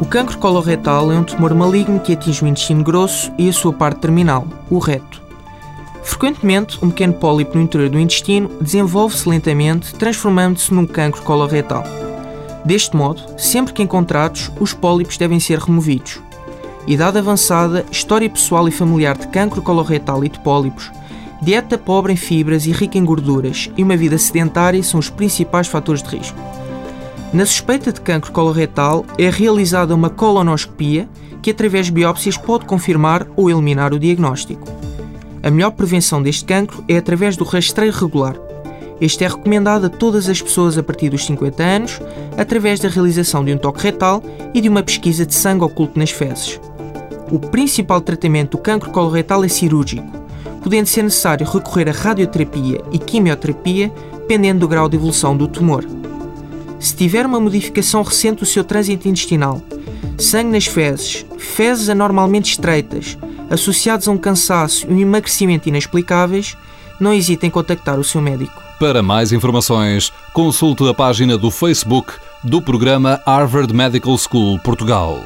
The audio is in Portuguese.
O cancro coloretal é um tumor maligno que atinge o intestino grosso e a sua parte terminal, o reto. Frequentemente, um pequeno pólipo no interior do intestino desenvolve-se lentamente, transformando-se num cancro coloretal. Deste modo, sempre que encontrados, os pólipos devem ser removidos. Idade avançada, história pessoal e familiar de cancro coloretal e de pólipos, dieta pobre em fibras e rica em gorduras e uma vida sedentária são os principais fatores de risco. Na suspeita de cancro coloretal é realizada uma colonoscopia que, através de biópsias, pode confirmar ou eliminar o diagnóstico. A melhor prevenção deste cancro é através do rastreio regular. Este é recomendado a todas as pessoas a partir dos 50 anos, através da realização de um toque retal e de uma pesquisa de sangue oculto nas fezes. O principal tratamento do cancro coloretal é cirúrgico, podendo ser necessário recorrer a radioterapia e quimioterapia, dependendo do grau de evolução do tumor. Se tiver uma modificação recente do seu trânsito intestinal, sangue nas fezes, fezes anormalmente estreitas, associados a um cansaço e um emagrecimento inexplicáveis, não hesite em contactar o seu médico. Para mais informações, consulte a página do Facebook do programa Harvard Medical School Portugal.